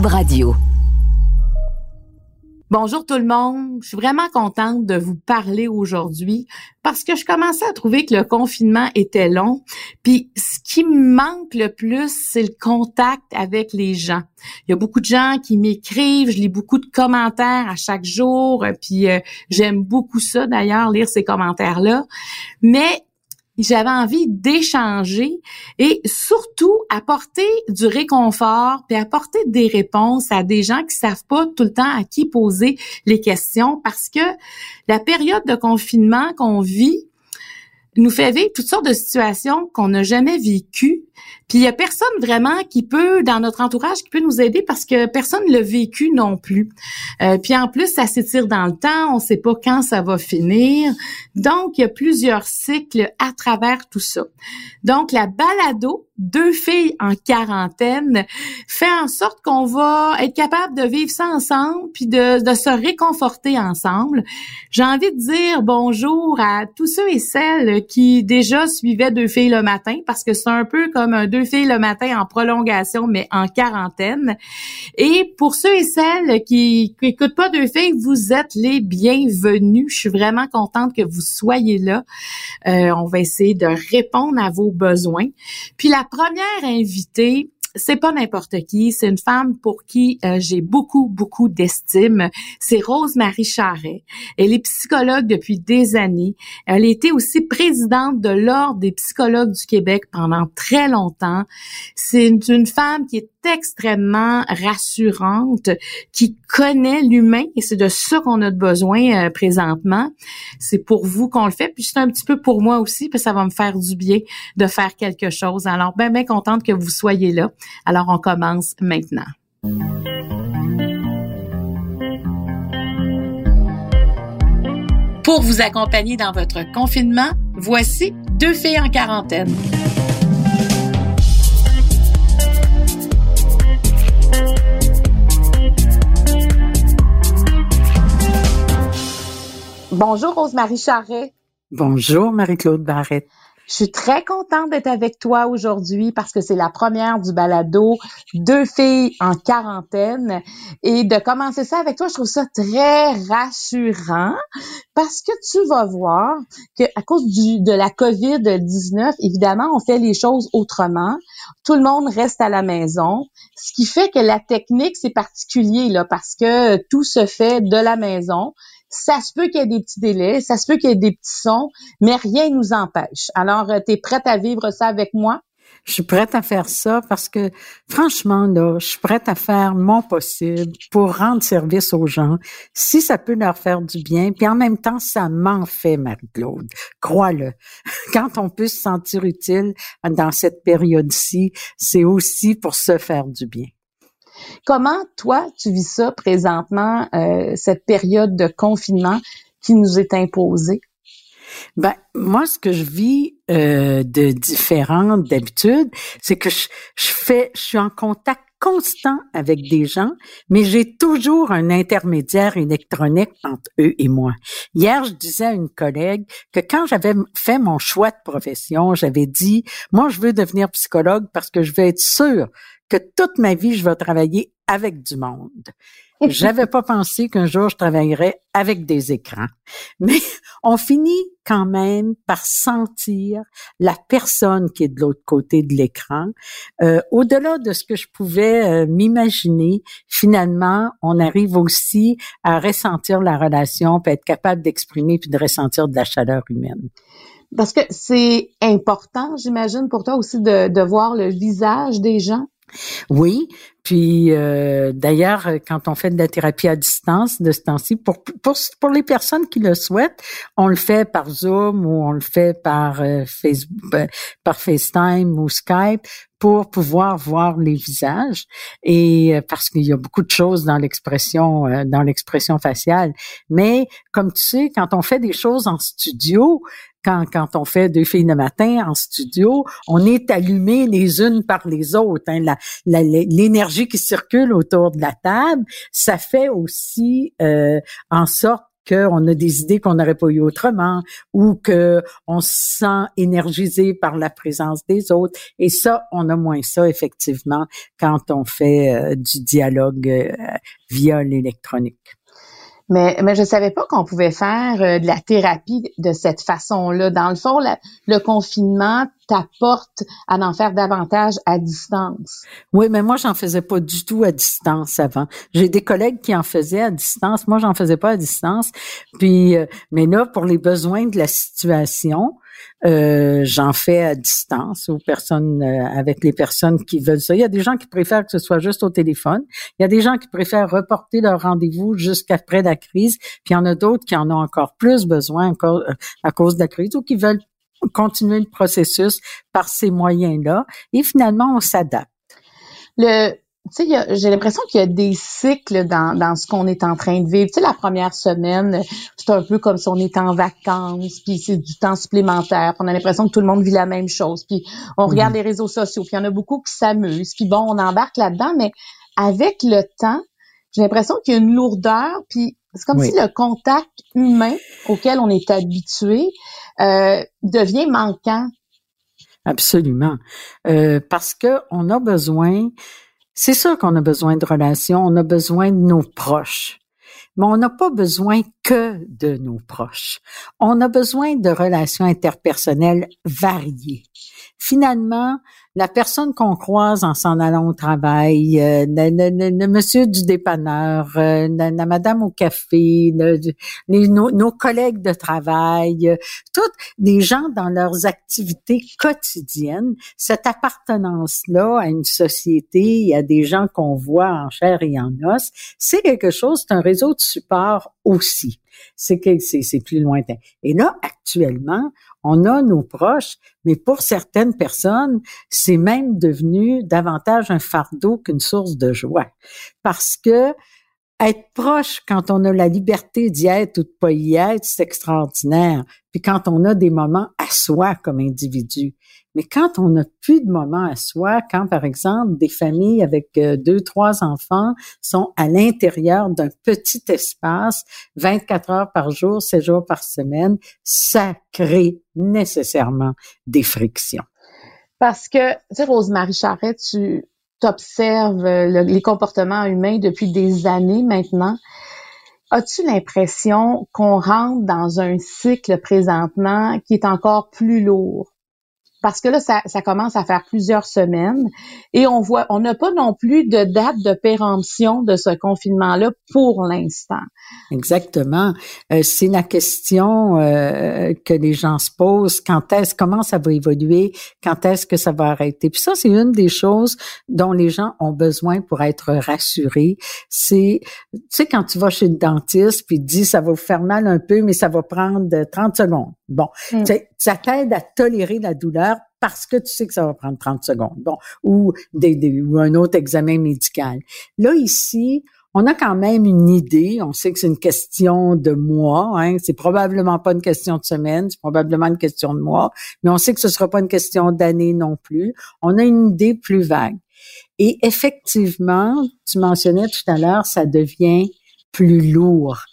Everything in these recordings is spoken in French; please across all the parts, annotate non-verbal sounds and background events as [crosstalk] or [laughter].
Radio. Bonjour tout le monde. Je suis vraiment contente de vous parler aujourd'hui parce que je commençais à trouver que le confinement était long. Puis ce qui me manque le plus, c'est le contact avec les gens. Il y a beaucoup de gens qui m'écrivent, je lis beaucoup de commentaires à chaque jour, puis euh, j'aime beaucoup ça d'ailleurs lire ces commentaires-là. Mais j'avais envie d'échanger et surtout apporter du réconfort puis apporter des réponses à des gens qui savent pas tout le temps à qui poser les questions parce que la période de confinement qu'on vit nous fait vivre toutes sortes de situations qu'on n'a jamais vécues. Puis il y a personne vraiment qui peut, dans notre entourage, qui peut nous aider parce que personne ne l'a vécu non plus. Euh, puis en plus, ça s'étire dans le temps, on sait pas quand ça va finir. Donc, il y a plusieurs cycles à travers tout ça. Donc, la balado, deux filles en quarantaine, fait en sorte qu'on va être capable de vivre ça ensemble, puis de, de se réconforter ensemble. J'ai envie de dire bonjour à tous ceux et celles qui déjà suivaient deux filles le matin, parce que c'est un peu comme deux filles le matin en prolongation, mais en quarantaine. Et pour ceux et celles qui n'écoutent pas deux filles, vous êtes les bienvenus. Je suis vraiment contente que vous soyez là. Euh, on va essayer de répondre à vos besoins. Puis la première invitée, c'est pas n'importe qui, c'est une femme pour qui euh, j'ai beaucoup, beaucoup d'estime. C'est Rose-Marie Charret. Elle est psychologue depuis des années. Elle été aussi présidente de l'Ordre des psychologues du Québec pendant très longtemps. C'est une, une femme qui est extrêmement rassurante, qui connaît l'humain et c'est de ça qu'on a besoin euh, présentement. C'est pour vous qu'on le fait, puis c'est un petit peu pour moi aussi, puis ça va me faire du bien de faire quelque chose. Alors, ben, ben contente que vous soyez là. Alors, on commence maintenant. Pour vous accompagner dans votre confinement, voici deux filles en quarantaine. Bonjour Rose-Marie Charret. Bonjour Marie-Claude Barrette. Je suis très contente d'être avec toi aujourd'hui parce que c'est la première du balado Deux filles en quarantaine et de commencer ça avec toi, je trouve ça très rassurant parce que tu vas voir que à cause du de la Covid-19, évidemment, on fait les choses autrement. Tout le monde reste à la maison, ce qui fait que la technique c'est particulier là parce que tout se fait de la maison. Ça se peut qu'il y ait des petits délais, ça se peut qu'il y ait des petits sons, mais rien ne nous empêche. Alors, tu es prête à vivre ça avec moi? Je suis prête à faire ça parce que, franchement, là, je suis prête à faire mon possible pour rendre service aux gens, si ça peut leur faire du bien. Puis en même temps, ça m'en fait, Marie-Claude. Crois-le. [laughs] Quand on peut se sentir utile dans cette période-ci, c'est aussi pour se faire du bien. Comment, toi, tu vis ça présentement, euh, cette période de confinement qui nous est imposée? Ben, moi, ce que je vis euh, de différent d'habitude, c'est que je, je fais, je suis en contact constant avec des gens, mais j'ai toujours un intermédiaire électronique entre eux et moi. Hier, je disais à une collègue que quand j'avais fait mon choix de profession, j'avais dit, moi, je veux devenir psychologue parce que je veux être sûre que toute ma vie, je vais travailler avec du monde. [laughs] J'avais pas pensé qu'un jour je travaillerais avec des écrans. Mais on finit quand même par sentir la personne qui est de l'autre côté de l'écran. Euh, au-delà de ce que je pouvais euh, m'imaginer, finalement, on arrive aussi à ressentir la relation, puis être capable d'exprimer puis de ressentir de la chaleur humaine. Parce que c'est important, j'imagine, pour toi aussi de, de voir le visage des gens. Oui, Puis euh, d'ailleurs, quand on fait de la thérapie à distance de ce temps-ci, pour, pour, pour les personnes qui le souhaitent, on le fait par Zoom ou on le fait par euh, Facebook, euh, par FaceTime ou Skype pour pouvoir voir les visages et parce qu'il y a beaucoup de choses dans l'expression dans l'expression faciale mais comme tu sais quand on fait des choses en studio quand, quand on fait deux filles de matin en studio, on est allumé les unes par les autres. Hein. L'énergie qui circule autour de la table, ça fait aussi euh, en sorte qu'on a des idées qu'on n'aurait pas eues autrement ou que on se sent énergisé par la présence des autres. Et ça, on a moins ça effectivement quand on fait euh, du dialogue euh, via l'électronique. Mais, mais je savais pas qu'on pouvait faire euh, de la thérapie de cette façon-là. Dans le fond, le confinement t'apporte à en faire davantage à distance. Oui, mais moi, j'en faisais pas du tout à distance avant. J'ai des collègues qui en faisaient à distance. Moi, j'en faisais pas à distance. Puis, euh, mais là, pour les besoins de la situation, euh, j'en fais à distance aux personnes euh, avec les personnes qui veulent ça. Il y a des gens qui préfèrent que ce soit juste au téléphone. Il y a des gens qui préfèrent reporter leur rendez-vous jusqu'après la crise. Puis il y en a d'autres qui en ont encore plus besoin encore euh, à cause de la crise ou qui veulent continuer le processus par ces moyens-là. Et finalement, on s'adapte. Le, tu sais, j'ai l'impression qu'il y a des cycles dans, dans ce qu'on est en train de vivre. Tu sais, la première semaine, c'est un peu comme si on était en vacances, puis c'est du temps supplémentaire. On a l'impression que tout le monde vit la même chose. Puis on regarde mhm. les réseaux sociaux, puis il y en a beaucoup qui s'amusent. Puis bon, on embarque là-dedans, mais avec le temps, j'ai l'impression qu'il y a une lourdeur, puis c'est comme si le contact humain auquel on est habitué euh, devient manquant. Absolument, euh, parce que on a besoin c'est sûr qu'on a besoin de relations, on a besoin de nos proches. Mais on n'a pas besoin que de nos proches. On a besoin de relations interpersonnelles variées. Finalement, la personne qu'on croise en s'en allant au travail, euh, le, monsieur du dépanneur, euh, la, madame au café, les, nos, collègues de travail, euh, toutes les gens dans leurs activités quotidiennes, cette appartenance-là à une société, à des gens qu'on voit en chair et en os, c'est quelque chose, c'est un réseau de support aussi. C'est que c'est plus lointain. Et là, actuellement, on a nos proches, mais pour certaines personnes, c'est même devenu davantage un fardeau qu'une source de joie. Parce que être proche quand on a la liberté d'y être ou de pas y être, c'est extraordinaire. Puis quand on a des moments à soi comme individu. Mais quand on n'a plus de moments à soi, quand par exemple des familles avec euh, deux, trois enfants sont à l'intérieur d'un petit espace, 24 heures par jour, 7 jours par semaine, ça crée nécessairement des frictions. Parce que, tu sais, Rose-Marie Charret, tu observes euh, les comportements humains depuis des années maintenant. As-tu l'impression qu'on rentre dans un cycle présentement qui est encore plus lourd? Parce que là, ça, ça, commence à faire plusieurs semaines et on voit, on n'a pas non plus de date de péremption de ce confinement-là pour l'instant. Exactement. Euh, c'est la question euh, que les gens se posent. Quand est-ce, comment ça va évoluer? Quand est-ce que ça va arrêter? Puis ça, c'est une des choses dont les gens ont besoin pour être rassurés. C'est, tu sais, quand tu vas chez le dentiste puis dit ça va vous faire mal un peu, mais ça va prendre 30 secondes. Bon, mm. ça t'aide à tolérer la douleur parce que tu sais que ça va prendre 30 secondes. Bon, ou, des, ou un autre examen médical. Là, ici, on a quand même une idée. On sait que c'est une question de mois. Hein. C'est probablement pas une question de semaine. C'est probablement une question de mois. Mais on sait que ce sera pas une question d'année non plus. On a une idée plus vague. Et effectivement, tu mentionnais tout à l'heure, ça devient plus lourd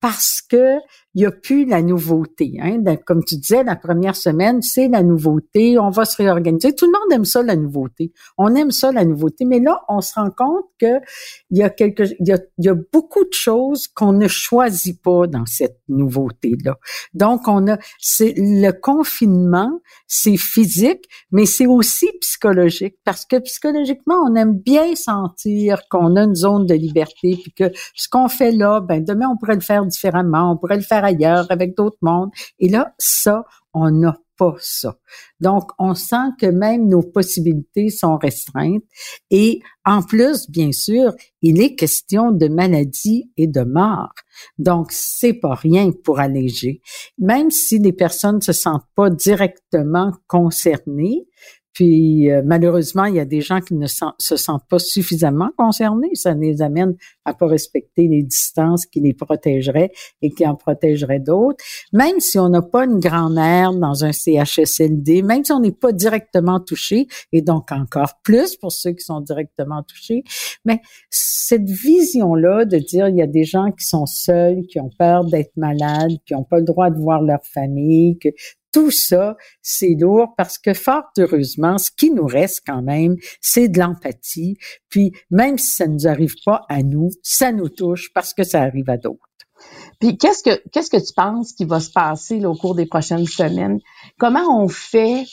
parce que il n'y a plus la nouveauté. Hein. Comme tu disais, la première semaine, c'est la nouveauté, on va se réorganiser. Tout le monde aime ça, la nouveauté. On aime ça, la nouveauté. Mais là, on se rend compte que il y a y a, y a beaucoup de choses qu'on ne choisit pas dans cette nouveauté-là. Donc, on a, c'est le confinement, c'est physique, mais c'est aussi psychologique parce que psychologiquement, on aime bien sentir qu'on a une zone de liberté puis que ce qu'on fait là, ben demain on pourrait le faire différemment, on pourrait le faire ailleurs avec d'autres mondes. Et là, ça, on n'a pas ça. Donc, on sent que même nos possibilités sont restreintes. Et en plus, bien sûr, il est question de maladie et de mort. Donc, c'est pas rien pour alléger. Même si les personnes se sentent pas directement concernées, puis euh, malheureusement, il y a des gens qui ne se sentent pas suffisamment concernés. Ça les amène à pas respecter les distances qui les protégeraient et qui en protégeraient d'autres. Même si on n'a pas une grand-mère dans un CHSLD, même si on n'est pas directement touché, et donc encore plus pour ceux qui sont directement touchés, mais cette vision-là de dire il y a des gens qui sont seuls, qui ont peur d'être malades, qui n'ont pas le droit de voir leur famille, que tout ça, c'est lourd parce que fort heureusement, ce qui nous reste quand même, c'est de l'empathie. Puis même si ça ne nous arrive pas à nous, ça nous touche parce que ça arrive à d'autres. Puis qu'est-ce que qu'est-ce que tu penses qui va se passer au cours des prochaines semaines? Comment on fait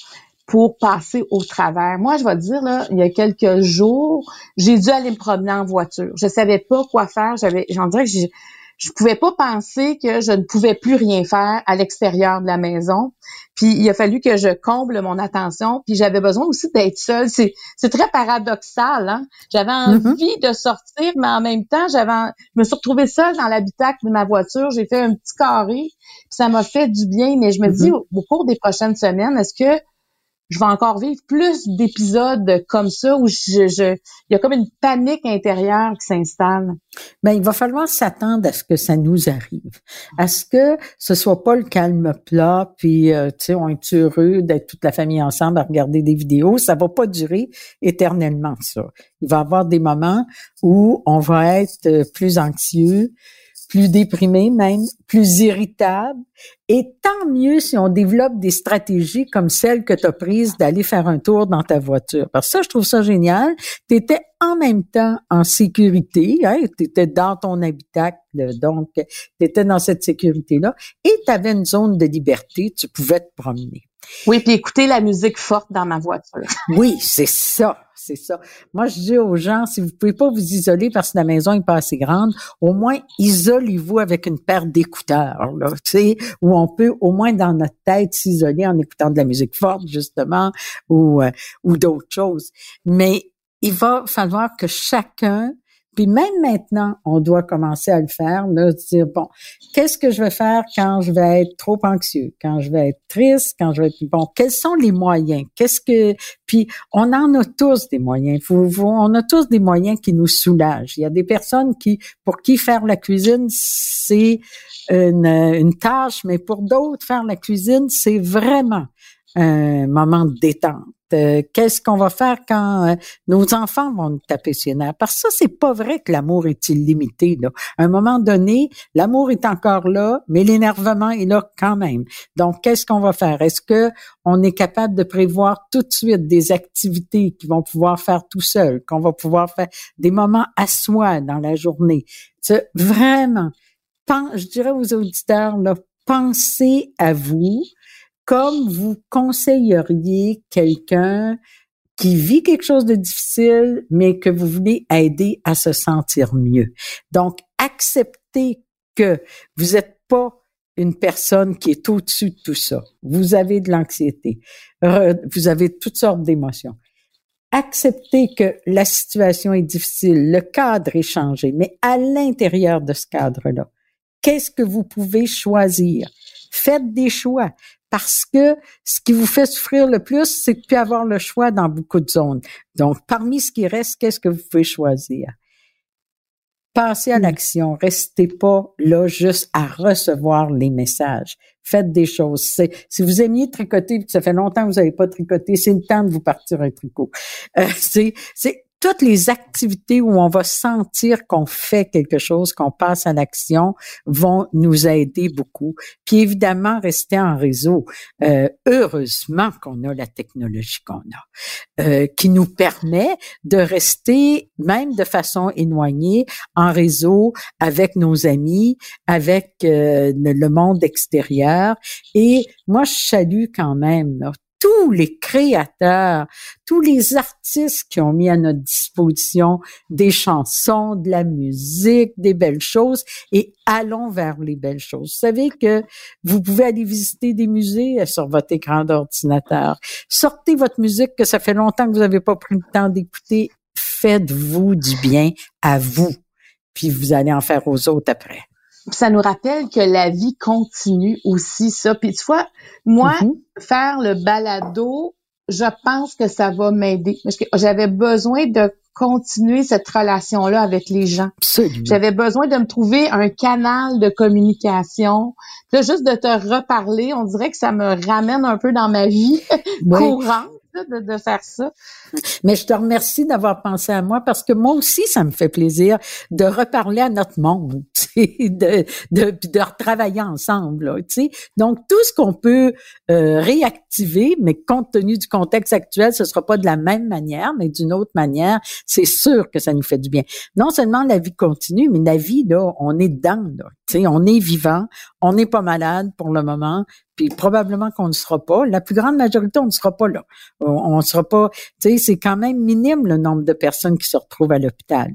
pour passer au travers? Moi, je vais te dire, là, il y a quelques jours, j'ai dû aller me promener en voiture. Je savais pas quoi faire. J'avais, j'en dirais que je pouvais pas penser que je ne pouvais plus rien faire à l'extérieur de la maison. Puis il a fallu que je comble mon attention. Puis j'avais besoin aussi d'être seule. C'est, c'est très paradoxal. Hein? J'avais mm-hmm. envie de sortir, mais en même temps, j'avais, je me suis retrouvée seule dans l'habitacle de ma voiture. J'ai fait un petit carré. Puis ça m'a fait du bien. Mais je me dis, mm-hmm. au cours des prochaines semaines, est-ce que je vais encore vivre plus d'épisodes comme ça où je, je, il y a comme une panique intérieure qui s'installe. Ben, il va falloir s'attendre à ce que ça nous arrive, à ce que ce soit pas le calme plat, puis euh, tu sais, on est heureux d'être toute la famille ensemble à regarder des vidéos. Ça va pas durer éternellement ça. Il va y avoir des moments où on va être euh, plus anxieux, plus déprimé même, plus irritable. Et tant mieux si on développe des stratégies comme celle que tu as prise d'aller faire un tour dans ta voiture. Parce que ça, je trouve ça génial. Tu étais en même temps en sécurité, hein, tu étais dans ton habitacle, donc tu étais dans cette sécurité-là, et tu avais une zone de liberté, tu pouvais te promener. Oui, puis écouter la musique forte dans ma voiture. oui, c'est ça c'est ça. Moi, je dis aux gens, si vous pouvez pas vous isoler parce que la maison est pas assez grande, au moins isolez-vous avec une paire d'écouteurs, là, tu sais, où on peut au moins dans notre tête s'isoler en écoutant de la musique forte, justement, ou, euh, ou d'autres choses. Mais il va falloir que chacun puis même maintenant, on doit commencer à le faire, de dire, bon, qu'est-ce que je vais faire quand je vais être trop anxieux, quand je vais être triste, quand je vais être, bon, quels sont les moyens? Qu'est-ce que, puis on en a tous des moyens. on a tous des moyens qui nous soulagent. Il y a des personnes qui, pour qui faire la cuisine, c'est une, une tâche, mais pour d'autres, faire la cuisine, c'est vraiment un moment de détente. Euh, qu'est-ce qu'on va faire quand euh, nos enfants vont nous taper sur nerfs? Parce que ça, c'est pas vrai que l'amour est illimité. Là. À un moment donné, l'amour est encore là, mais l'énervement est là quand même. Donc, qu'est-ce qu'on va faire? Est-ce que on est capable de prévoir tout de suite des activités qu'ils vont pouvoir faire tout seul, qu'on va pouvoir faire des moments à soi dans la journée? C'est vraiment, je dirais aux auditeurs, là, pensez à vous, comme vous conseilleriez quelqu'un qui vit quelque chose de difficile, mais que vous voulez aider à se sentir mieux. Donc, acceptez que vous n'êtes pas une personne qui est au-dessus de tout ça. Vous avez de l'anxiété. Vous avez toutes sortes d'émotions. Acceptez que la situation est difficile, le cadre est changé, mais à l'intérieur de ce cadre-là, qu'est-ce que vous pouvez choisir? Faites des choix parce que ce qui vous fait souffrir le plus, c'est de plus avoir le choix dans beaucoup de zones. Donc, parmi ce qui reste, qu'est-ce que vous pouvez choisir? Passez à hmm. l'action. Restez pas là juste à recevoir les messages. Faites des choses. Si vous aimiez tricoter, que ça fait longtemps que vous n'avez pas tricoté, c'est le temps de vous partir un tricot. Euh, c'est, c'est toutes les activités où on va sentir qu'on fait quelque chose, qu'on passe à l'action, vont nous aider beaucoup. Puis évidemment, rester en réseau. Euh, heureusement qu'on a la technologie qu'on a, euh, qui nous permet de rester, même de façon éloignée, en réseau avec nos amis, avec euh, le monde extérieur. Et moi, je salue quand même tous tous les créateurs, tous les artistes qui ont mis à notre disposition des chansons, de la musique, des belles choses et allons vers les belles choses. Vous savez que vous pouvez aller visiter des musées sur votre écran d'ordinateur. Sortez votre musique que ça fait longtemps que vous n'avez pas pris le temps d'écouter. Faites-vous du bien à vous, puis vous allez en faire aux autres après ça nous rappelle que la vie continue aussi, ça. Puis tu vois, moi, mm-hmm. faire le balado, je pense que ça va m'aider. J'avais besoin de continuer cette relation-là avec les gens. J'avais besoin de me trouver un canal de communication. Là, juste de te reparler, on dirait que ça me ramène un peu dans ma vie [laughs] courante de, faire ça. Mais je te remercie d'avoir pensé à moi parce que moi aussi, ça me fait plaisir de reparler à notre monde, [laughs] de, de, de retravailler ensemble. sais. Donc, tout ce qu'on peut euh, réactiver, mais compte tenu du contexte actuel, ce sera pas de la même manière, mais d'une autre manière, c'est sûr que ça nous fait du bien. Non seulement la vie continue, mais la vie, là, on est dedans. Là, sais, on est vivant, on n'est pas malade pour le moment, puis probablement qu'on ne sera pas. La plus grande majorité, on ne sera pas là. On ne sera pas, tu sais, c'est quand même minime le nombre de personnes qui se retrouvent à l'hôpital.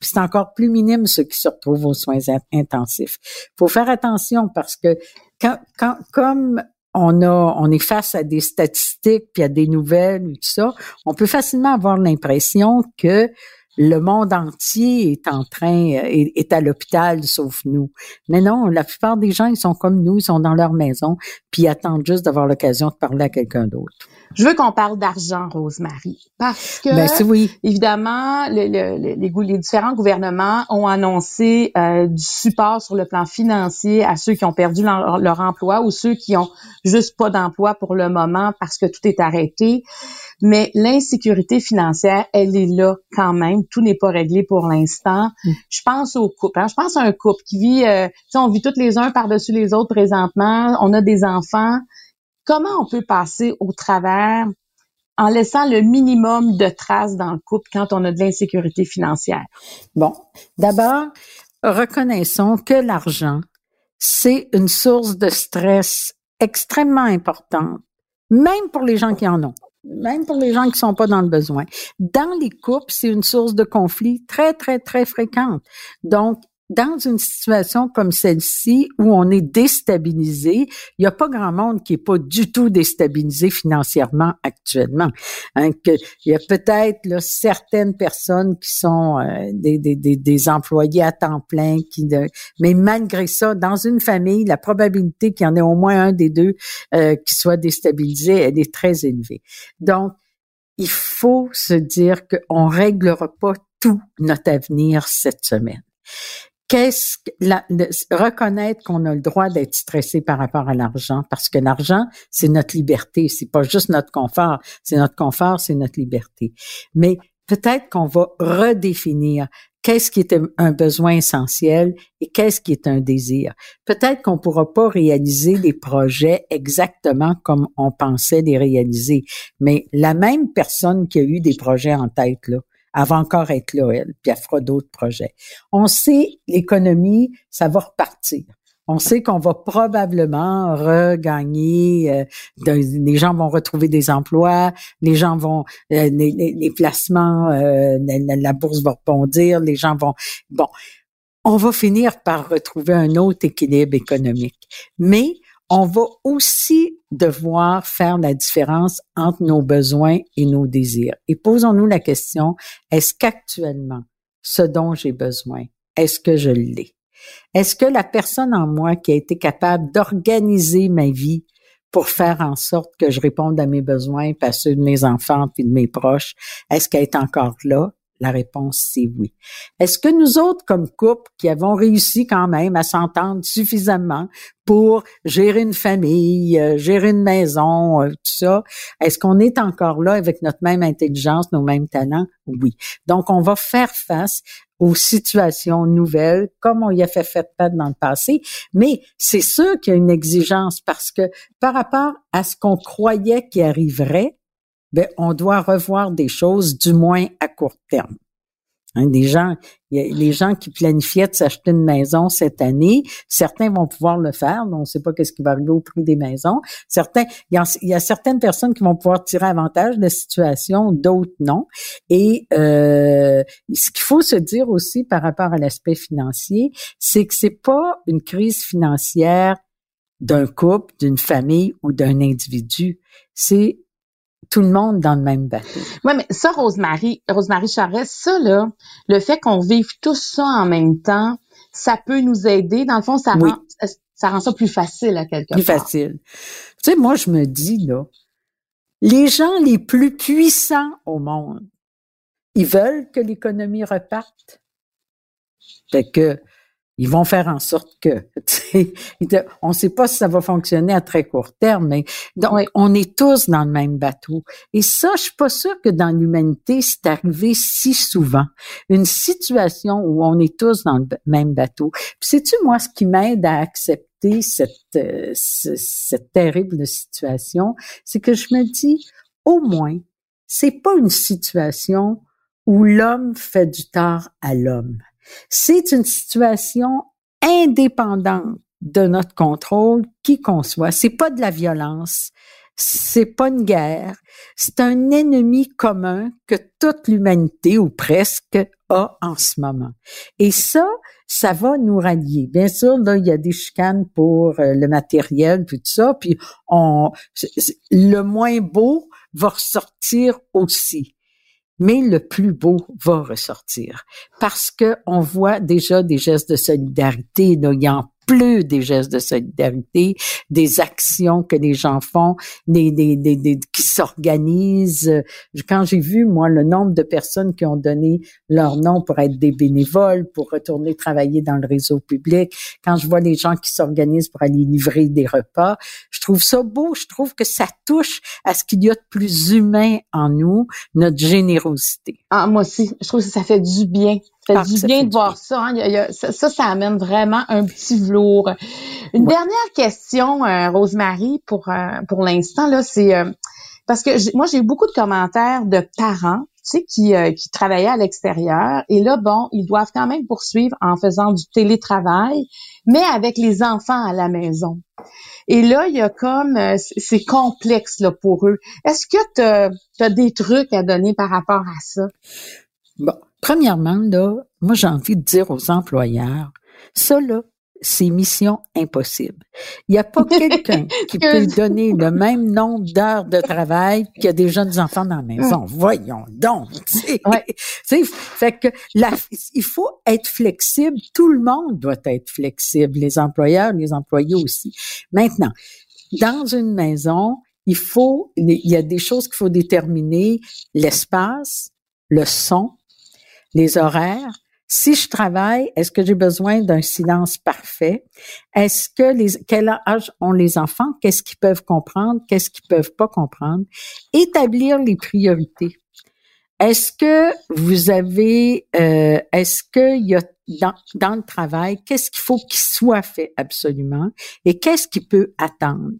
Puis c'est encore plus minime ceux qui se retrouvent aux soins intensifs. faut faire attention parce que quand, quand, comme on a, on est face à des statistiques puis à des nouvelles et tout ça, on peut facilement avoir l'impression que le monde entier est en train, est, est à l'hôpital sauf nous. Mais non, la plupart des gens, ils sont comme nous, ils sont dans leur maison, puis ils attendent juste d'avoir l'occasion de parler à quelqu'un d'autre. Je veux qu'on parle d'argent, Rosemary, parce que ben, oui. évidemment, le, le, les, différents gouvernements ont annoncé euh, du support sur le plan financier à ceux qui ont perdu leur, leur emploi ou ceux qui ont juste pas d'emploi pour le moment parce que tout est arrêté. Mais l'insécurité financière, elle est là quand même. Tout n'est pas réglé pour l'instant. Mm. Je pense au couple. Hein. Je pense à un couple qui vit, euh, on vit tous les uns par-dessus les autres présentement. On a des enfants. Comment on peut passer au travers en laissant le minimum de traces dans le couple quand on a de l'insécurité financière? Bon, d'abord, reconnaissons que l'argent, c'est une source de stress extrêmement importante, même pour les gens qui en ont même pour les gens qui sont pas dans le besoin. Dans les couples, c'est une source de conflit très, très, très fréquente. Donc, dans une situation comme celle-ci où on est déstabilisé, il n'y a pas grand monde qui est pas du tout déstabilisé financièrement actuellement. Hein, il y a peut-être certaines personnes qui sont euh, des, employés à temps plein, mais malgré ça, dans une famille, la probabilité qu'il y en ait au moins un des deux euh, qui soit déstabilisé, elle est très élevée. Donc, il faut se dire qu'on réglera pas tout notre avenir cette semaine qu'est-ce la, reconnaître qu'on a le droit d'être stressé par rapport à l'argent? Parce que l'argent c'est notre liberté c'est pas juste notre confort. C'est notre confort c'est notre liberté. Mais peut-être qu'on va redéfinir qu'est-ce qui est un besoin essentiel et qu'est-ce qui est un désir. Peut-être qu'on pourra pas réaliser les projets exactement comme on pensait les réaliser, mais la même personne qui a eu des projets en tête là, elle va encore être là, elle, puis elle fera d'autres projets. On sait, l'économie, ça va repartir. On sait qu'on va probablement regagner, euh, les gens vont retrouver des emplois, les gens vont, euh, les, placements, euh, la, la, bourse va rebondir, les gens vont, bon, on va finir par retrouver un autre équilibre économique. Mais on va aussi devoir faire la différence entre nos besoins et nos désirs. Et posons-nous la question, est-ce qu'actuellement, ce dont j'ai besoin, est-ce que je l'ai? Est-ce que la personne en moi qui a été capable d'organiser ma vie pour faire en sorte que je réponde à mes besoins, pas ceux de mes enfants et de mes proches, est-ce qu'elle est encore là? La réponse, c'est oui. Est-ce que nous autres, comme couple, qui avons réussi quand même à s'entendre suffisamment pour gérer une famille, euh, gérer une maison, euh, tout ça, est-ce qu'on est encore là avec notre même intelligence, nos mêmes talents? Oui. Donc, on va faire face aux situations nouvelles, comme on y a fait fait dans le passé. Mais c'est sûr qu'il y a une exigence parce que par rapport à ce qu'on croyait qui arriverait, ben, on doit revoir des choses, du moins à court terme. Hein, des gens, les gens qui planifiaient de s'acheter une maison cette année, certains vont pouvoir le faire, on ne sait pas qu'est-ce qui va arriver au prix des maisons. Certains, il y, a, y, a, certaines personnes qui vont pouvoir tirer avantage de la situation, d'autres non. Et euh, ce qu'il faut se dire aussi par rapport à l'aspect financier, c'est que c'est pas une crise financière d'un couple, d'une famille ou d'un individu. C'est tout le monde dans le même bateau. Oui, mais ça, Rosemary, Rosemary Charest, ça, là, le fait qu'on vive tout ça en même temps, ça peut nous aider. Dans le fond, ça, rend, ça rend ça plus facile à plus part. Plus facile. Tu sais, moi, je me dis, là, les gens les plus puissants au monde, ils veulent que l'économie reparte? Fait que ils vont faire en sorte que, [laughs] on ne sait pas si ça va fonctionner à très court terme, mais donc on est tous dans le même bateau. Et ça, je suis pas sûre que dans l'humanité c'est arrivé si souvent. Une situation où on est tous dans le même bateau. Puis sais-tu moi ce qui m'aide à accepter cette euh, cette terrible situation, c'est que je me dis au moins c'est pas une situation où l'homme fait du tort à l'homme c'est une situation indépendante de notre contrôle, qui qu'on soit. C'est pas de la violence. C'est pas une guerre. C'est un ennemi commun que toute l'humanité, ou presque, a en ce moment. Et ça, ça va nous rallier. Bien sûr, là, il y a des chicanes pour euh, le matériel, tout ça, puis on, le moins beau va ressortir aussi mais le plus beau va ressortir parce que on voit déjà des gestes de solidarité. Là, il en plus des gestes de solidarité, des actions que les gens font, des, des, des, qui s'organisent. Quand j'ai vu, moi, le nombre de personnes qui ont donné leur nom pour être des bénévoles, pour retourner travailler dans le réseau public, quand je vois les gens qui s'organisent pour aller livrer des repas, je trouve ça beau. Je trouve que ça touche à ce qu'il y a de plus humain en nous, notre générosité. Ah, moi aussi. Je trouve que ça fait du bien fait du bien de voir ça, hein. ça, ça. amène vraiment un petit velours. Une dernière question, euh, Rosemary, pour euh, pour l'instant là, c'est euh, parce que moi j'ai eu beaucoup de commentaires de parents, tu sais, qui qui travaillaient à l'extérieur et là bon, ils doivent quand même poursuivre en faisant du télétravail, mais avec les enfants à la maison. Et là, il y a comme c'est complexe là pour eux. Est-ce que tu as, des trucs à donner par rapport à ça? Bon, Premièrement, là, moi, j'ai envie de dire aux employeurs, ça, là, c'est mission impossible. Il n'y a pas quelqu'un [laughs] qui peut donner le même nombre d'heures de travail qu'il y a des jeunes enfants dans la maison. Voyons donc. Ouais. [laughs] fait que il faut être flexible. Tout le monde doit être flexible. Les employeurs, les employés aussi. Maintenant, dans une maison, il faut, il y a des choses qu'il faut déterminer. L'espace, le son, les horaires. Si je travaille, est-ce que j'ai besoin d'un silence parfait? Est-ce que les, quel âge ont les enfants? Qu'est-ce qu'ils peuvent comprendre? Qu'est-ce qu'ils peuvent pas comprendre? Établir les priorités. Est-ce que vous avez, euh, est-ce qu'il y a dans, dans le travail, qu'est-ce qu'il faut qu'il soit fait absolument et qu'est-ce qui peut attendre?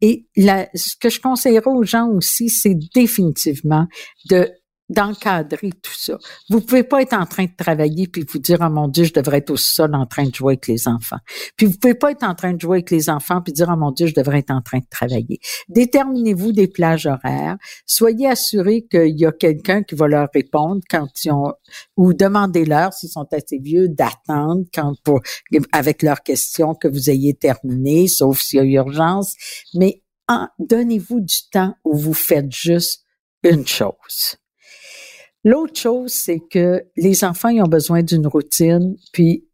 Et là, ce que je conseillerais aux gens aussi, c'est définitivement de d'encadrer tout ça. Vous pouvez pas être en train de travailler puis vous dire, oh mon Dieu, je devrais être au sol en train de jouer avec les enfants. Puis vous pouvez pas être en train de jouer avec les enfants puis dire, oh mon Dieu, je devrais être en train de travailler. Déterminez-vous des plages horaires. Soyez assurés qu'il y a quelqu'un qui va leur répondre quand ils ont, ou demandez-leur s'ils sont assez vieux d'attendre quand pour, avec leurs questions que vous ayez terminé, sauf s'il y a urgence. Mais donnez-vous du temps où vous faites juste une chose. L'autre chose, c'est que les enfants, ils ont besoin d'une routine, puis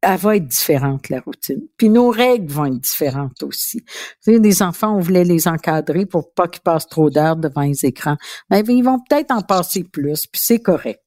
elle va être différente, la routine. Puis nos règles vont être différentes aussi. Vous savez, les enfants, on voulait les encadrer pour pas qu'ils passent trop d'heures devant les écrans. Mais ils vont peut-être en passer plus, puis c'est correct.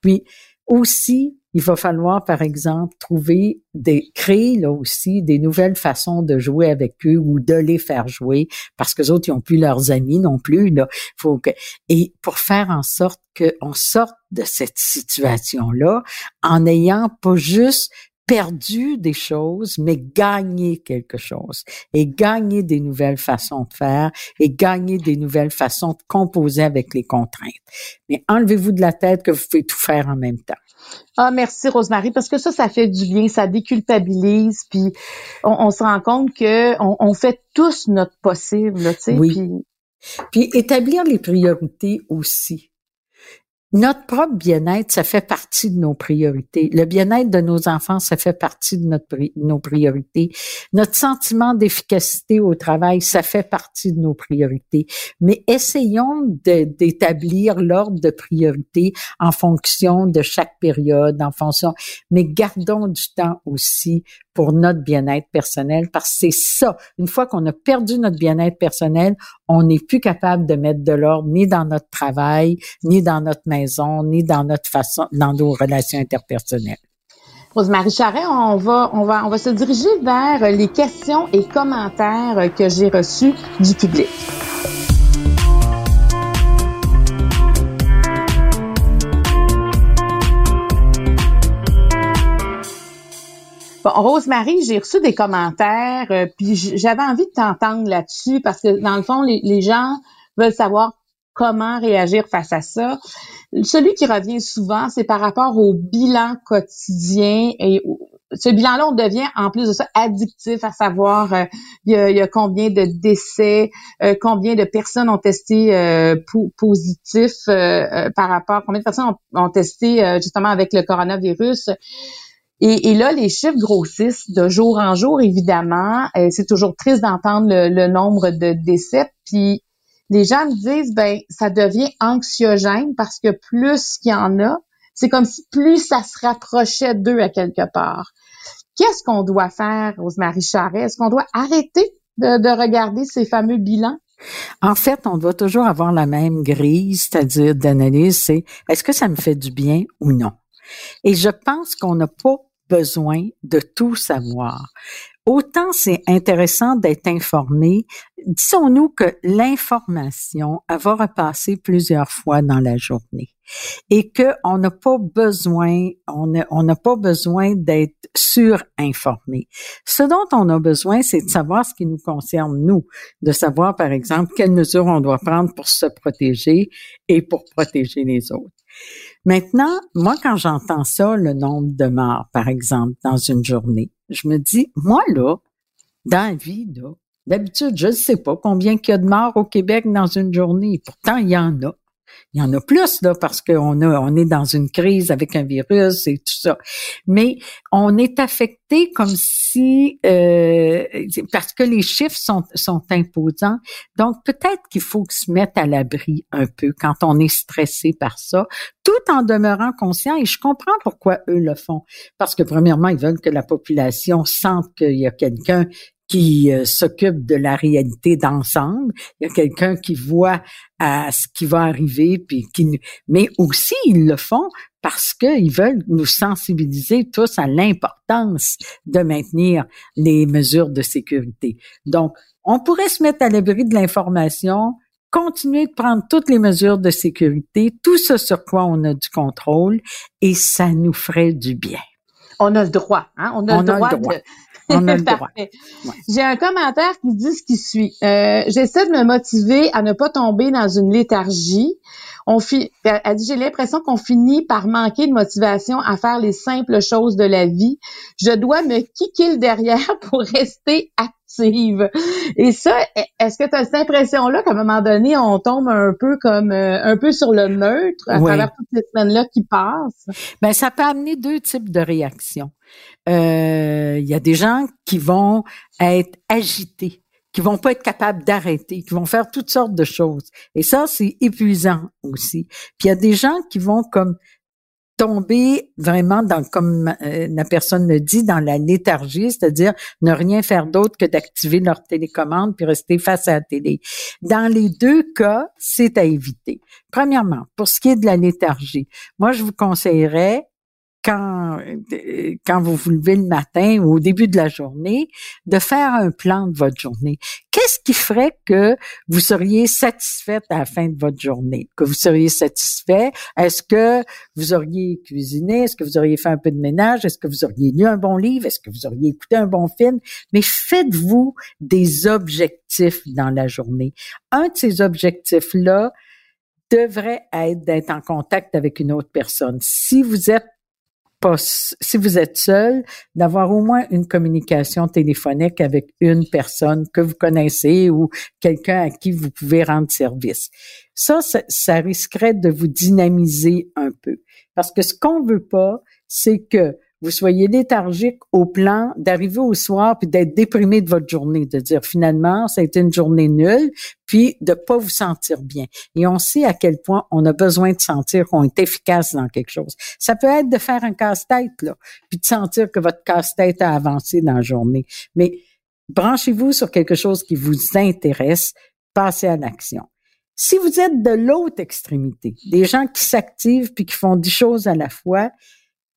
Puis aussi, il va falloir, par exemple, trouver des, créer là aussi des nouvelles façons de jouer avec eux ou de les faire jouer parce que les autres, ils n'ont plus leurs amis non plus, là. Faut que, et pour faire en sorte qu'on sorte de cette situation-là en n'ayant pas juste perdu des choses, mais gagné quelque chose et gagné des nouvelles façons de faire et gagner des nouvelles façons de composer avec les contraintes. Mais enlevez-vous de la tête que vous pouvez tout faire en même temps. Ah, merci Rosemary, parce que ça, ça fait du bien, ça déculpabilise, puis on, se rend compte que on, fait tous notre possible, tu sais. Oui. puis établir les priorités aussi. Notre propre bien-être, ça fait partie de nos priorités. Le bien-être de nos enfants, ça fait partie de notre, nos priorités. Notre sentiment d'efficacité au travail, ça fait partie de nos priorités. Mais essayons d'établir l'ordre de priorité en fonction de chaque période, en fonction, mais gardons du temps aussi pour notre bien-être personnel parce que c'est ça. Une fois qu'on a perdu notre bien-être personnel, on n'est plus capable de mettre de l'ordre ni dans notre travail, ni dans notre maison, ni dans notre façon, dans nos relations interpersonnelles. Rosemary Charret, on va, on va, on va se diriger vers les questions et commentaires que j'ai reçus du public. Bon, Rosemary, j'ai reçu des commentaires, euh, puis j'avais envie de t'entendre là-dessus parce que dans le fond, les, gens veulent savoir comment réagir face à ça. Celui qui revient souvent, c'est par rapport au bilan quotidien et ce bilan-là, on devient en plus de ça addictif, à savoir euh, il, y a, combien de décès, euh, combien de personnes ont testé euh, positif par rapport, combien de personnes ont, ont testé justement avec le coronavirus. Et, là, les chiffres grossissent de jour en jour, évidemment. Euh, c'est toujours triste d'entendre le, nombre de décès. Puis les gens me disent, ben, ça devient anxiogène parce que plus qu'il y en a, c'est comme si plus ça se rapprochait d'eux à quelque part. Qu'est-ce qu'on doit faire, Rosemary Charret? Est-ce qu'on doit arrêter de, de regarder ces fameux bilans? En fait, on doit toujours avoir la même grille, c'est-à-dire d'analyse, c'est est-ce que ça me fait du bien ou non? Et je pense qu'on n'a pas besoin de tout savoir. Autant c'est intéressant d'être informé, disons-nous que l'information va repasser plusieurs fois dans la journée et que on n'a pas besoin, on n'a pas besoin d'être surinformé. Ce dont on a besoin, c'est de savoir ce qui nous concerne nous, de savoir par exemple quelles mesures on doit prendre pour se protéger et pour protéger les autres. Maintenant, moi, quand j'entends ça, le nombre de morts, par exemple, dans une journée, je me dis, moi, là, dans la vie, là, d'habitude, je ne sais pas combien il y a de morts au Québec dans une journée. Pourtant, il y en a. Il y en a plus, là, parce qu'on a, on est dans une crise avec un virus et tout ça. Mais on est affecté comme si, euh, parce que les chiffres sont, sont imposants. Donc, peut-être qu'il faut se mettre à l'abri un peu quand on est stressé par ça, tout en demeurant conscient. Et je comprends pourquoi eux le font. Parce que, premièrement, ils veulent que la population sente qu'il y a quelqu'un qui euh, s'occupe de la réalité d'ensemble. Il y a quelqu'un qui voit à ce qui va arriver, puis qui, mais aussi ils le font parce qu'ils veulent nous sensibiliser tous à l'importance de maintenir les mesures de sécurité. Donc, on pourrait se mettre à l'abri de l'information, continuer de prendre toutes les mesures de sécurité, tout ce sur quoi on a du contrôle, et ça nous ferait du bien. On a le droit, hein? On a, le, droit De, on a le [laughs] droit. J'ai un commentaire qui dit ce qui suit. Euh, J'essaie de me motiver à ne pas tomber dans une léthargie. On fi elle dit j'ai l'impression qu'on finit par manquer de motivation à faire les simples choses de la vie. Je dois me kicker le derrière [laughs] pour rester active. Et ça, est-ce que tu as cette impression-là qu'à un moment donné, on tombe un peu comme euh, un peu sur le neutre à travers toutes ces semaines-là qui passent? Ben, ça peut amener deux types de réactions. Euh, il y a des gens qui vont être agités, qui vont pas être capables d'arrêter, qui vont faire toutes sortes de choses. Et ça, c'est épuisant aussi. Puis il y a des gens qui vont comme tomber vraiment dans, comme euh, la personne le dit, dans la léthargie, c'est-à-dire ne rien faire d'autre que d'activer leur télécommande puis rester face à la télé. Dans les deux cas, c'est à éviter. Premièrement, pour ce qui est de la léthargie, moi, je vous conseillerais quand, quand vous vous levez le matin ou au début de la journée, de faire un plan de votre journée. Qu'est-ce qui ferait que vous seriez satisfait à la fin de votre journée? Que vous seriez satisfait? Est-ce que vous auriez cuisiné? Est-ce que vous auriez fait un peu de ménage? Est-ce que vous auriez lu un bon livre? Est-ce que vous auriez écouté un bon film? Mais faites-vous des objectifs dans la journée. Un de ces objectifs-là, devrait être d'être en contact avec une autre personne. Si vous êtes si vous êtes seul, d'avoir au moins une communication téléphonique avec une personne que vous connaissez ou quelqu'un à qui vous pouvez rendre service. Ça, ça, ça risquerait de vous dynamiser un peu. Parce que ce qu'on veut pas, c'est que vous soyez léthargique au plan d'arriver au soir puis d'être déprimé de votre journée, de dire finalement été une journée nulle, puis de pas vous sentir bien. Et on sait à quel point on a besoin de sentir qu'on est efficace dans quelque chose. Ça peut être de faire un casse-tête là, puis de sentir que votre casse-tête a avancé dans la journée. Mais branchez-vous sur quelque chose qui vous intéresse, passez à l'action. Si vous êtes de l'autre extrémité, des gens qui s'activent puis qui font dix choses à la fois,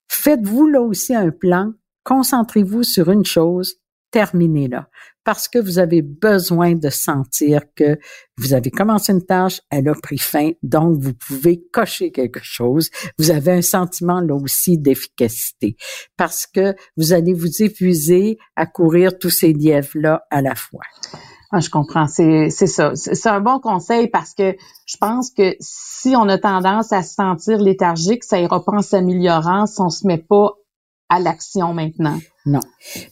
Faites-vous là aussi un plan, concentrez-vous sur une chose, terminez-la. Parce que vous avez besoin de sentir que vous avez commencé une tâche, elle a pris fin, donc vous pouvez cocher quelque chose. Vous avez un sentiment là aussi d'efficacité. Parce que vous allez vous épuiser à courir tous ces lièvres-là à la fois. Ah, je comprends, c'est ça. C'est un bon conseil parce que je pense que si on a tendance à se sentir léthargique, ça ira pas en s'améliorant si on se met pas à l'action maintenant. Non.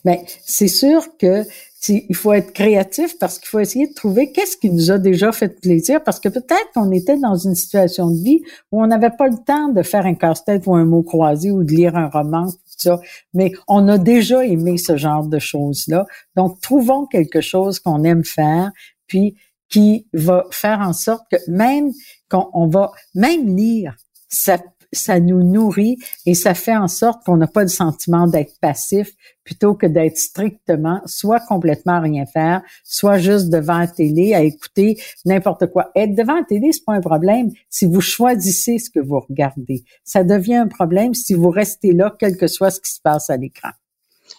Mais ben, c'est sûr que il faut être créatif parce qu'il faut essayer de trouver qu'est-ce qui nous a déjà fait plaisir parce que peut-être qu'on était dans une situation de vie où on n'avait pas le temps de faire un casse-tête ou un mot croisé ou de lire un roman, Mais on a déjà aimé ce genre de choses-là. Donc, trouvons quelque chose qu'on aime faire, puis qui va faire en sorte que même qu'on va même lire, ça ça nous nourrit et ça fait en sorte qu'on n'a pas le sentiment d'être passif plutôt que d'être strictement soit complètement rien faire, soit juste devant la télé à écouter n'importe quoi. Être devant la télé, c'est pas un problème si vous choisissez ce que vous regardez. Ça devient un problème si vous restez là, quel que soit ce qui se passe à l'écran.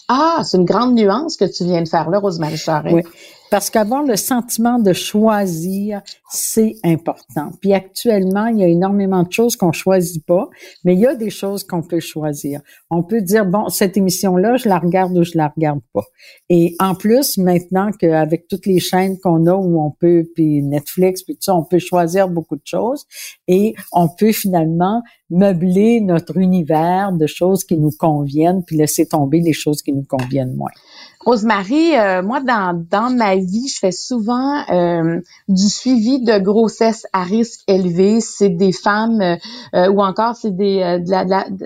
Ah, c'est une grande nuance que tu viens de faire là, Rosemary Charest. Oui. Parce qu'avoir le sentiment de choisir, c'est important. Puis actuellement, il y a énormément de choses qu'on choisit pas, mais il y a des choses qu'on peut choisir. On peut dire, bon, cette émission-là, je la regarde ou je la regarde pas. Et en plus, maintenant qu'avec toutes les chaînes qu'on a où on peut, puis Netflix, puis tout ça, on peut choisir beaucoup de choses et on peut finalement meubler notre univers de choses qui nous conviennent puis laisser tomber les choses qui nous conviennent moins. Rosemary, euh, moi, dans, dans ma vie, je fais souvent euh, du suivi de grossesse à risque élevé. C'est des femmes euh, ou encore c'est des,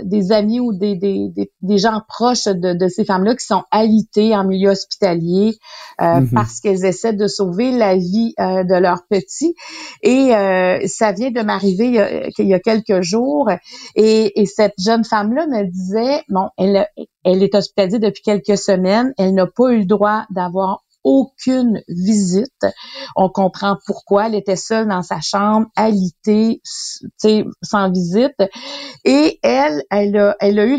des amis ou des, des, des, gens proches de, de ces femmes-là qui sont alitées en milieu hospitalier mm-hmm. parce qu'elles essaient de sauver la vie de leurs petits. Et ça vient de m'arriver il, y a quelques jours. Et, et cette jeune femme-là me disait, bon, elle, elle est hospitalisée depuis quelques semaines. Elle n'a pas eu le droit d'avoir aucune visite. On comprend pourquoi. Elle était seule dans sa chambre, alitée, sans visite. Et elle, elle a, eu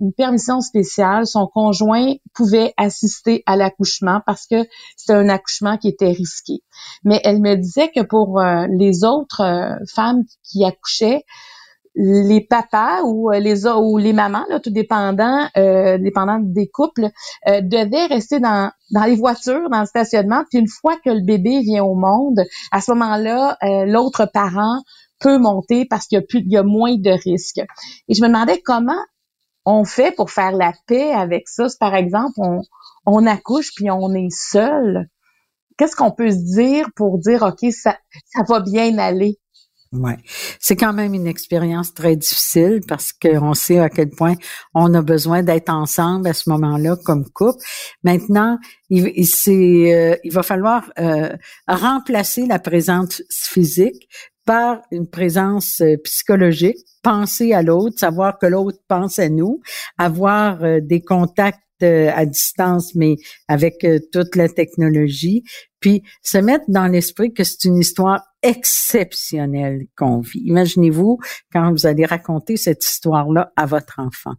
une permission spéciale. Son conjoint pouvait assister à l'accouchement parce que c'était un accouchement qui était risqué. Mais elle me disait que pour euh, les autres euh, femmes qui accouchaient, les papas ou euh, les ou les mamans, tout dépendant, euh, dépendant des couples, euh, devaient rester dans, les voitures, dans le stationnement. Puis une fois que le bébé vient au monde, à ce moment-là, euh, l'autre parent peut monter parce qu'il y a plus, moins de risques. Et je me demandais comment on fait pour faire la paix avec ça. Si, par exemple, on, on accouche puis on est seul. Qu'est-ce qu'on peut se dire pour dire ok ça va bien aller? Ouais, c'est quand même une expérience très difficile parce qu'on sait à quel point on a besoin d'être ensemble à ce moment-là comme couple. Maintenant, il, euh, il va falloir euh, remplacer la présence physique par une présence euh, psychologique, penser à l'autre, savoir que l'autre pense à nous, avoir des contacts à distance, mais avec toute la technologie, puis se mettre dans l'esprit que c'est une histoire exceptionnelle qu'on vit. Imaginez-vous quand vous allez raconter cette histoire-là à votre enfant.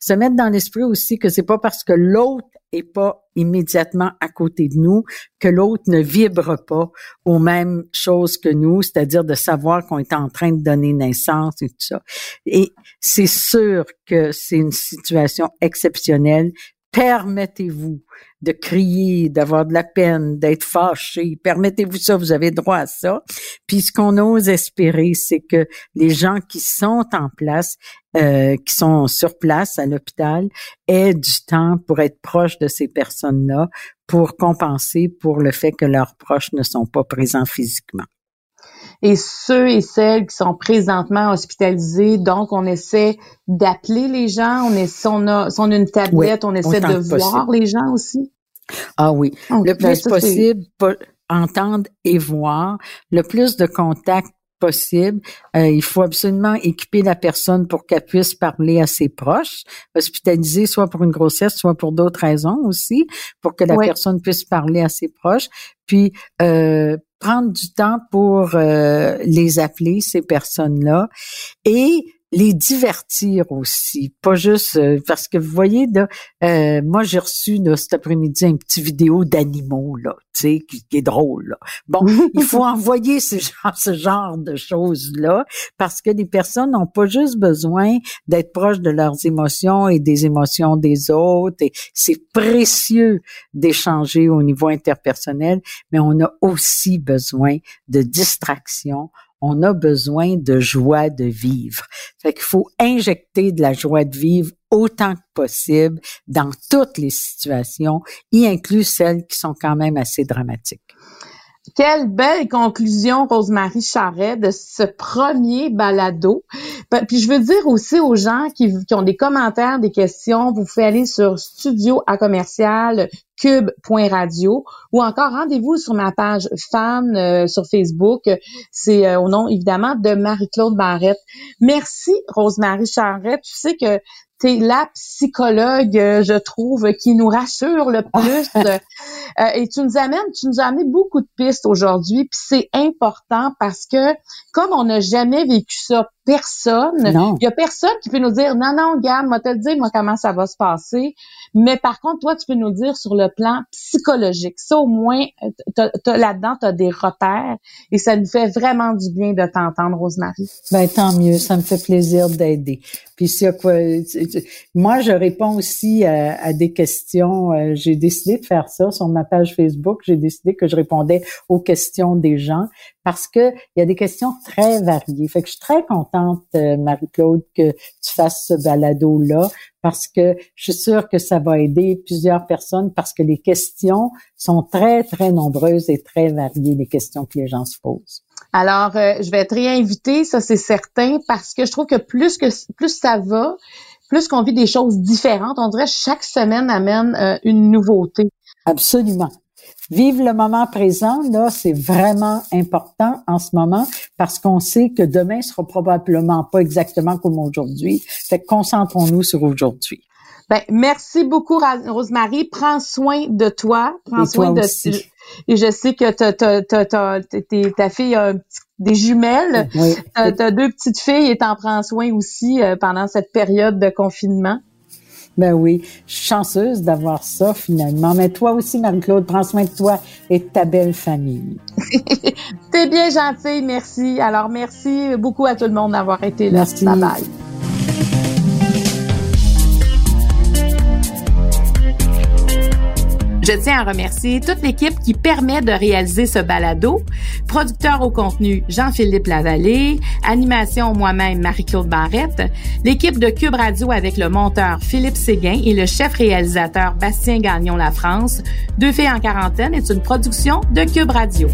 Se mettre dans l'esprit aussi que c'est pas parce que l'autre est pas immédiatement à côté de nous que l'autre ne vibre pas aux mêmes choses que nous, c'est-à-dire de savoir qu'on est en train de donner naissance et tout ça. Et c'est sûr que c'est une situation exceptionnelle. Permettez-vous de crier, d'avoir de la peine, d'être fâché. Permettez-vous ça, vous avez droit à ça. Puis ce qu'on ose espérer, c'est que les gens qui sont en place, euh, qui sont sur place à l'hôpital, aient du temps pour être proches de ces personnes-là, pour compenser pour le fait que leurs proches ne sont pas présents physiquement et ceux et celles qui sont présentement hospitalisés. Donc, on essaie d'appeler les gens. On est, si on a, si on a une tablette, on essaie de voir les gens aussi. Ah oui, le plus possible, entendre et voir, le plus de contacts possible. Euh, il faut absolument équiper la personne pour qu'elle puisse parler à ses proches, hospitaliser soit pour une grossesse, soit pour d'autres raisons aussi, pour que la personne puisse parler à ses proches. Puis euh, prendre du temps pour euh, les appeler, ces personnes-là, et les divertir aussi, pas juste euh, parce que vous voyez là, euh, moi j'ai reçu là, cet après-midi un petit vidéo d'animaux là, tu sais, qui, est drôle. Là. Bon, il faut [laughs] envoyer ce genre, ce genre de choses là parce que les personnes n'ont pas juste besoin d'être proches de leurs émotions et des émotions des autres. Et c'est précieux d'échanger au niveau interpersonnel, mais on a aussi besoin de distraction on a besoin de joie de vivre. Fait qu'il faut injecter de la joie de vivre autant que possible dans toutes les situations, y inclut celles qui sont quand même assez dramatiques. Quelle belle conclusion, Rosemary Charret, de ce premier balado. Puis je veux dire aussi aux gens qui, ont des commentaires, des questions, vous pouvez aller sur studio à commercial cube.radio ou encore rendez-vous sur ma page fan euh, sur Facebook. C'est euh, au nom évidemment de Marie-Claude Barrette. Merci Rosemary Charret. Tu sais que t'es la psychologue, euh, je trouve, qui nous rassure le plus. Euh, et tu nous amènes, tu nous as amené beaucoup de pistes aujourd'hui, puis c'est important parce que comme on n'a jamais vécu ça personne. Il y a personne qui peut nous dire non, non, regarde, moi te le dire, moi comment ça va se passer. Mais par contre, toi, tu peux nous dire sur le plan psychologique. Ça, au moins, là-dedans, tu as des repères et ça nous fait vraiment du bien de t'entendre, Rosemary. Ben tant mieux, ça me fait plaisir d'aider. Puis s'il quoi, moi, je réponds aussi à, des questions. Euh, j'ai décidé de faire ça sur ma page Facebook. J'ai décidé que je répondais aux questions des gens parce que il y a des questions très variées. Fait que je suis très contente, euh, Marie-Claude, que tu fasses ce balado-là, parce que je suis sûre que ça va aider plusieurs personnes, parce que les questions sont très, très nombreuses et très variées, les questions que les gens se posent. Alors, euh, je vais te réinviter, ça c'est certain, parce que je trouve que plus que plus ça va, plus qu'on vit des choses différentes, on dirait que chaque semaine amène euh, une nouveauté. Absolument. Vivre le moment présent, là, c'est vraiment important en ce moment parce qu'on sait que demain sera probablement pas exactement comme aujourd'hui. Fait concentrons-nous sur aujourd'hui. Ben, merci beaucoup, Rosemary. Prends soin de toi. Prends soin de aussi. Et je sais que ta fille a des jumelles. Oui. Tu as deux petites filles et t'en prends soin aussi euh, pendant cette période de confinement. Ben oui, je suis chanceuse d'avoir ça finalement. Mais toi aussi, Marie-Claude, prends soin de toi et de ta belle famille. [laughs] T'es bien gentille, merci. Alors, merci beaucoup à tout le monde d'avoir été là. Merci. Bye bye. Je tiens à remercier toute l'équipe qui permet de réaliser ce balado. Producteur au contenu Jean-Philippe Lavallée, animation moi-même Marie-Claude Barrette, l'équipe de Cube Radio avec le monteur Philippe Séguin et le chef réalisateur Bastien Gagnon La France. Deux filles en quarantaine est une production de Cube Radio.